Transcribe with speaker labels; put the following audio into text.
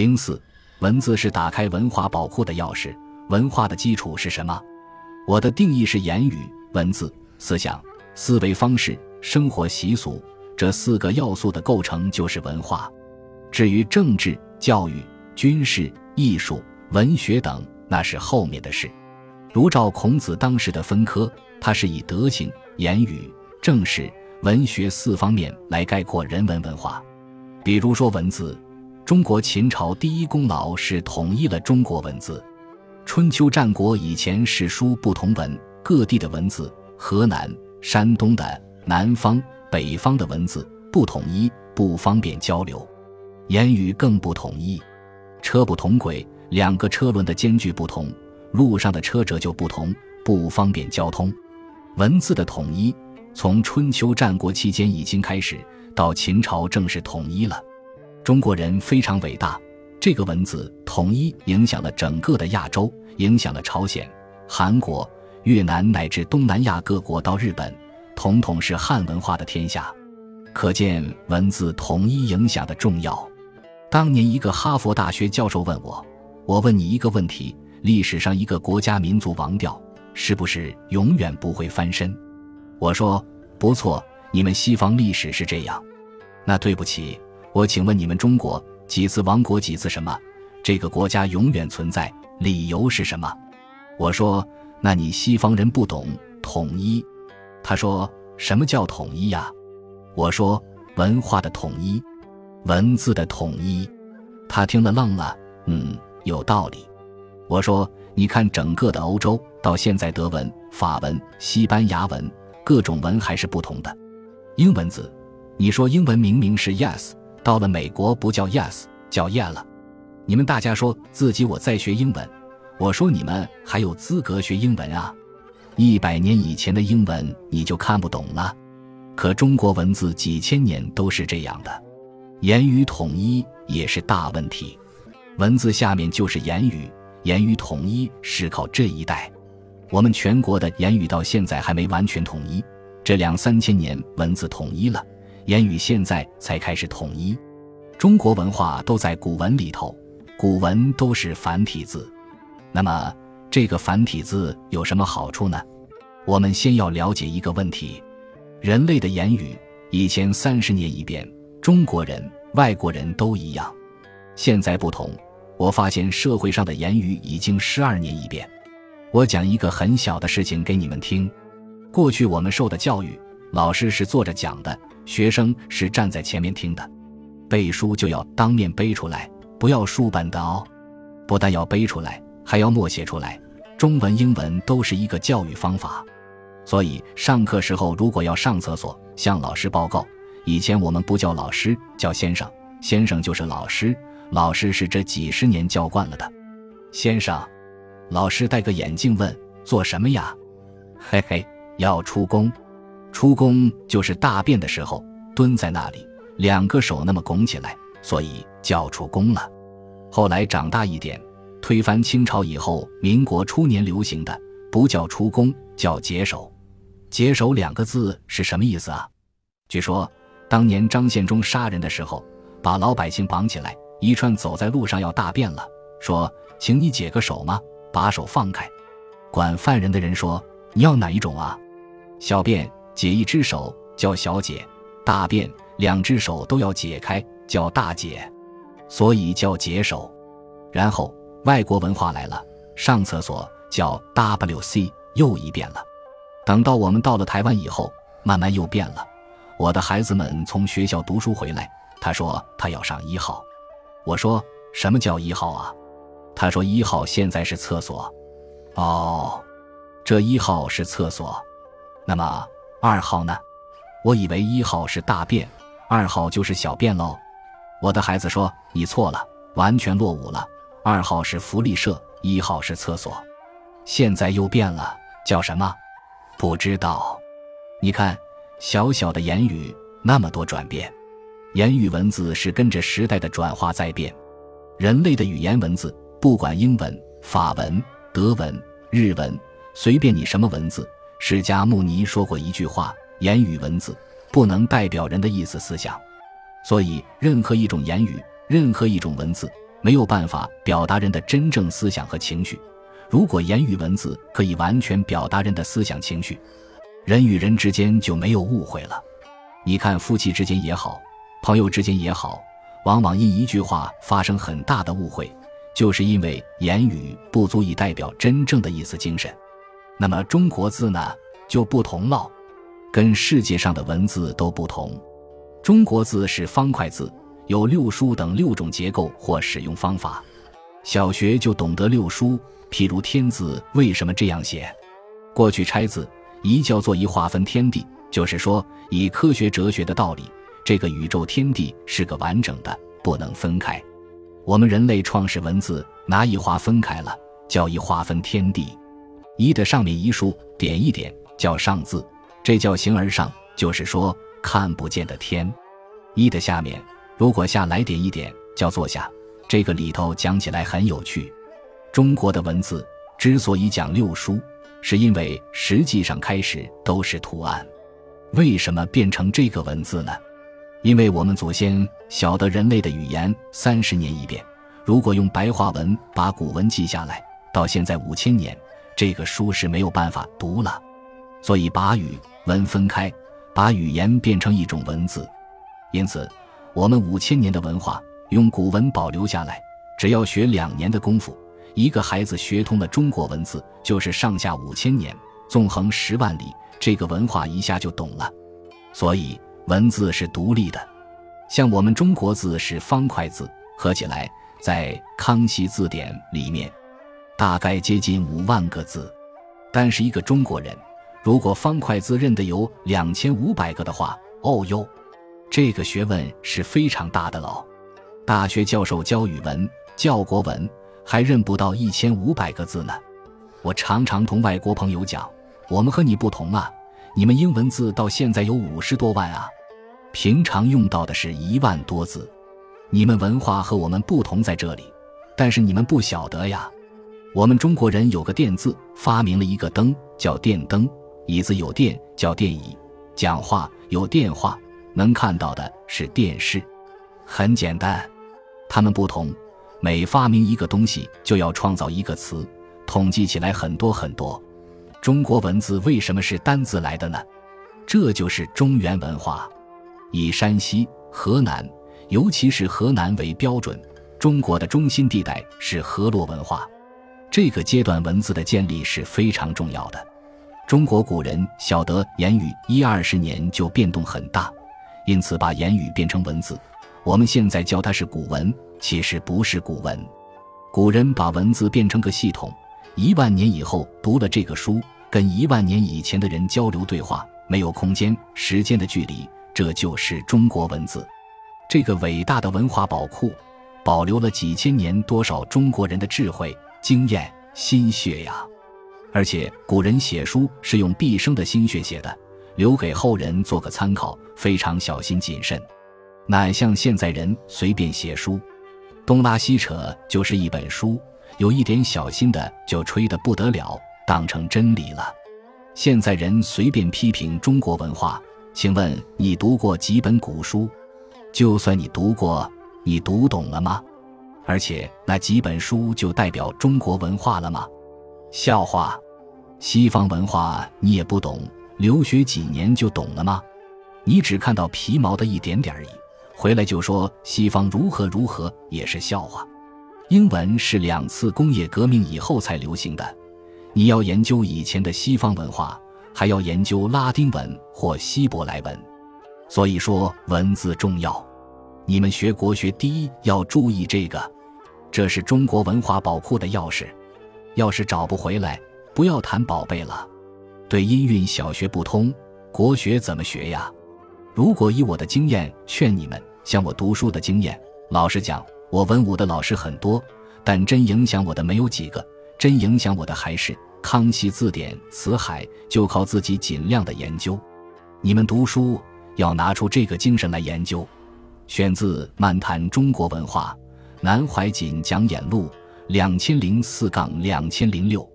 Speaker 1: 零四，文字是打开文化宝库的钥匙。文化的基础是什么？我的定义是言语、文字、思想、思维方式、生活习俗这四个要素的构成就是文化。至于政治、教育、军事、艺术、文学等，那是后面的事。如照孔子当时的分科，他是以德行、言语、政事、文学四方面来概括人文文化。比如说文字。中国秦朝第一功劳是统一了中国文字。春秋战国以前，史书不同文，各地的文字，河南、山东的、南方、北方的文字不统一，不方便交流；言语更不统一。车不同轨，两个车轮的间距不同，路上的车辙就不同，不方便交通。文字的统一，从春秋战国期间已经开始，到秦朝正式统一了。中国人非常伟大，这个文字统一影响了整个的亚洲，影响了朝鲜、韩国、越南乃至东南亚各国到日本，统统是汉文化的天下。可见文字统一影响的重要。当年一个哈佛大学教授问我：“我问你一个问题，历史上一个国家民族亡掉，是不是永远不会翻身？”我说：“不错，你们西方历史是这样。”那对不起。我请问你们中国几次亡国几次什么？这个国家永远存在，理由是什么？我说，那你西方人不懂统一。他说，什么叫统一呀？我说，文化的统一，文字的统一。他听了愣了，嗯，有道理。我说，你看整个的欧洲，到现在德文、法文、西班牙文，各种文还是不同的。英文字，你说英文明明是 yes。到了美国不叫 yes，叫 yeah 了。你们大家说自己我在学英文，我说你们还有资格学英文啊？一百年以前的英文你就看不懂了，可中国文字几千年都是这样的，言语统一也是大问题。文字下面就是言语，言语统一是靠这一代。我们全国的言语到现在还没完全统一，这两三千年文字统一了。言语现在才开始统一，中国文化都在古文里头，古文都是繁体字。那么这个繁体字有什么好处呢？我们先要了解一个问题：人类的言语以前三十年一变，中国人、外国人都一样。现在不同，我发现社会上的言语已经十二年一变。我讲一个很小的事情给你们听：过去我们受的教育，老师是坐着讲的。学生是站在前面听的，背书就要当面背出来，不要书本的哦。不但要背出来，还要默写出来。中文、英文都是一个教育方法。所以上课时候如果要上厕所，向老师报告。以前我们不叫老师，叫先生，先生就是老师，老师是这几十年教惯了的。先生，老师戴个眼镜问：“做什么呀？”嘿嘿，要出宫。出宫就是大便的时候蹲在那里，两个手那么拱起来，所以叫出宫了。后来长大一点，推翻清朝以后，民国初年流行的不叫出宫，叫解手。解手两个字是什么意思啊？据说当年张献忠杀人的时候，把老百姓绑起来，一串走在路上要大便了，说：“请你解个手吗？把手放开。”管犯人的人说：“你要哪一种啊？小便。”解一只手叫小解，大便两只手都要解开叫大解，所以叫解手。然后外国文化来了，上厕所叫 W C，又一变了。等到我们到了台湾以后，慢慢又变了。我的孩子们从学校读书回来，他说他要上一号，我说什么叫一号啊？他说一号现在是厕所。哦，这一号是厕所，那么。二号呢？我以为一号是大便，二号就是小便喽。我的孩子说：“你错了，完全落伍了。二号是福利社，一号是厕所。现在又变了，叫什么？不知道。你看，小小的言语那么多转变，言语文字是跟着时代的转化在变。人类的语言文字，不管英文、法文、德文、日文，随便你什么文字。”释迦牟尼说过一句话：“言语文字不能代表人的意思思想，所以任何一种言语，任何一种文字，没有办法表达人的真正思想和情绪。如果言语文字可以完全表达人的思想情绪，人与人之间就没有误会了。你看，夫妻之间也好，朋友之间也好，往往因一句话发生很大的误会，就是因为言语不足以代表真正的意思精神。那么中国字呢，就不同了，跟世界上的文字都不同。中国字是方块字，有六书等六种结构或使用方法。小学就懂得六书，譬如天字为什么这样写？过去拆字一叫做一划分天地，就是说以科学哲学的道理，这个宇宙天地是个完整的，不能分开。我们人类创始文字拿一划分开了，叫一划分天地。一的上面一竖点一点叫上字，这叫形而上，就是说看不见的天。一的下面如果下来点一点叫坐下。这个里头讲起来很有趣。中国的文字之所以讲六书，是因为实际上开始都是图案。为什么变成这个文字呢？因为我们祖先晓得人类的语言三十年一变，如果用白话文把古文记下来，到现在五千年，这个书是没有办法读了，所以把语文分开，把语言变成一种文字。因此，我们五千年的文化。用古文保留下来，只要学两年的功夫，一个孩子学通了中国文字，就是上下五千年，纵横十万里，这个文化一下就懂了。所以文字是独立的，像我们中国字是方块字，合起来在《康熙字典》里面，大概接近五万个字。但是一个中国人，如果方块字认得有两千五百个的话，哦哟，这个学问是非常大的喽。大学教授教语文、教国文，还认不到一千五百个字呢。我常常同外国朋友讲，我们和你不同啊，你们英文字到现在有五十多万啊，平常用到的是一万多字。你们文化和我们不同在这里，但是你们不晓得呀。我们中国人有个电字，发明了一个灯，叫电灯；椅子有电，叫电椅；讲话有电话，能看到的是电视。很简单。他们不同，每发明一个东西就要创造一个词，统计起来很多很多。中国文字为什么是单字来的呢？这就是中原文化，以山西、河南，尤其是河南为标准。中国的中心地带是河洛文化，这个阶段文字的建立是非常重要的。中国古人晓得言语一二十年就变动很大，因此把言语变成文字。我们现在叫它是古文，其实不是古文。古人把文字变成个系统，一万年以后读了这个书，跟一万年以前的人交流对话，没有空间、时间的距离，这就是中国文字。这个伟大的文化宝库，保留了几千年多少中国人的智慧、经验、心血呀！而且古人写书是用毕生的心血写的，留给后人做个参考，非常小心谨慎。哪像现在人随便写书，东拉西扯就是一本书，有一点小心的就吹得不得了，当成真理了。现在人随便批评中国文化，请问你读过几本古书？就算你读过，你读懂了吗？而且那几本书就代表中国文化了吗？笑话，西方文化你也不懂，留学几年就懂了吗？你只看到皮毛的一点点而已。回来就说西方如何如何也是笑话。英文是两次工业革命以后才流行的。你要研究以前的西方文化，还要研究拉丁文或希伯来文。所以说文字重要。你们学国学第一要注意这个，这是中国文化宝库的钥匙。要是找不回来，不要谈宝贝了。对音韵小学不通，国学怎么学呀？如果以我的经验劝你们。像我读书的经验，老实讲，我文武的老师很多，但真影响我的没有几个。真影响我的还是《康熙字典》《辞海》，就靠自己尽量的研究。你们读书要拿出这个精神来研究。选自《漫谈中国文化》，南怀瑾讲演录，两千零四杠两千零六。